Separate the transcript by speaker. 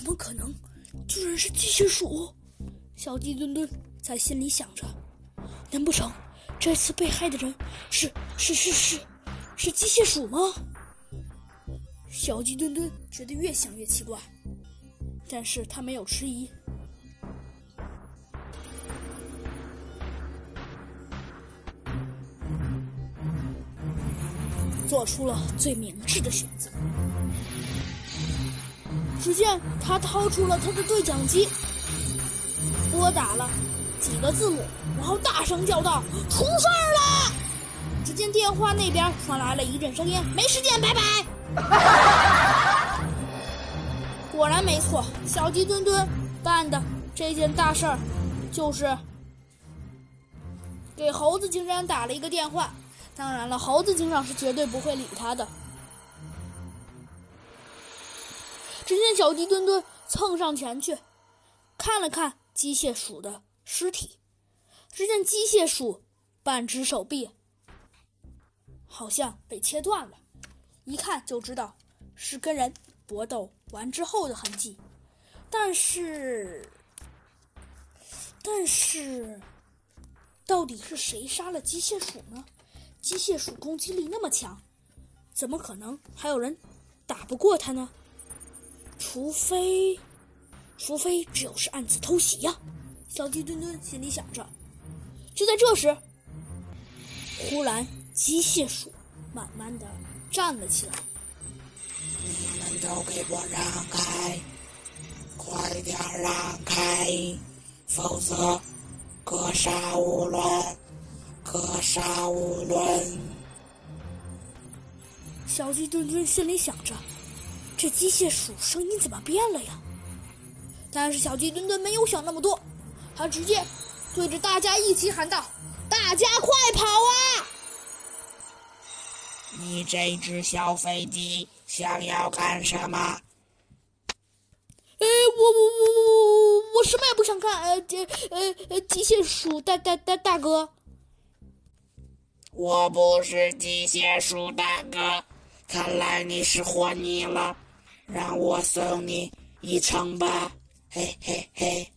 Speaker 1: 怎么可能？居然是机械鼠！小鸡墩墩在心里想着：难不成这次被害的人是是是是是机械鼠吗？小鸡墩墩觉得越想越奇怪，但是他没有迟疑。做出了最明智的选择。只见他掏出了他的对讲机，拨打了几个字母，然后大声叫道：“出事儿了！”只见电话那边传来了一阵声音：“没时间，拜拜。”果然没错，小鸡墩墩办的这件大事儿，就是给猴子警长打了一个电话。当然了，猴子警长是绝对不会理他的。只见小鸡墩墩蹭上前去，看了看机械鼠的尸体，只见机械鼠半只手臂好像被切断了，一看就知道是跟人搏斗完之后的痕迹。但是，但是，到底是谁杀了机械鼠呢？机械鼠攻击力那么强，怎么可能还有人打不过它呢？除非，除非只有是暗自偷袭呀！小鸡墩墩心里想着。就在这时，忽然机械鼠慢慢的站了起来。
Speaker 2: 你们都给我让开，快点让开，否则格杀勿论。格杀勿论。
Speaker 1: 小鸡墩墩心里想着：“这机械鼠声音怎么变了呀？”但是小鸡墩墩没有想那么多，他直接对着大家一起喊道：“大家快跑啊！
Speaker 2: 你这只小飞机想要干什么？”
Speaker 1: 哎，我我我我我什么也不想干。呃，这呃呃，机械鼠大大大大哥。
Speaker 2: 我不是机械鼠大哥，看来你是活腻了，让我送你一程吧，嘿嘿嘿。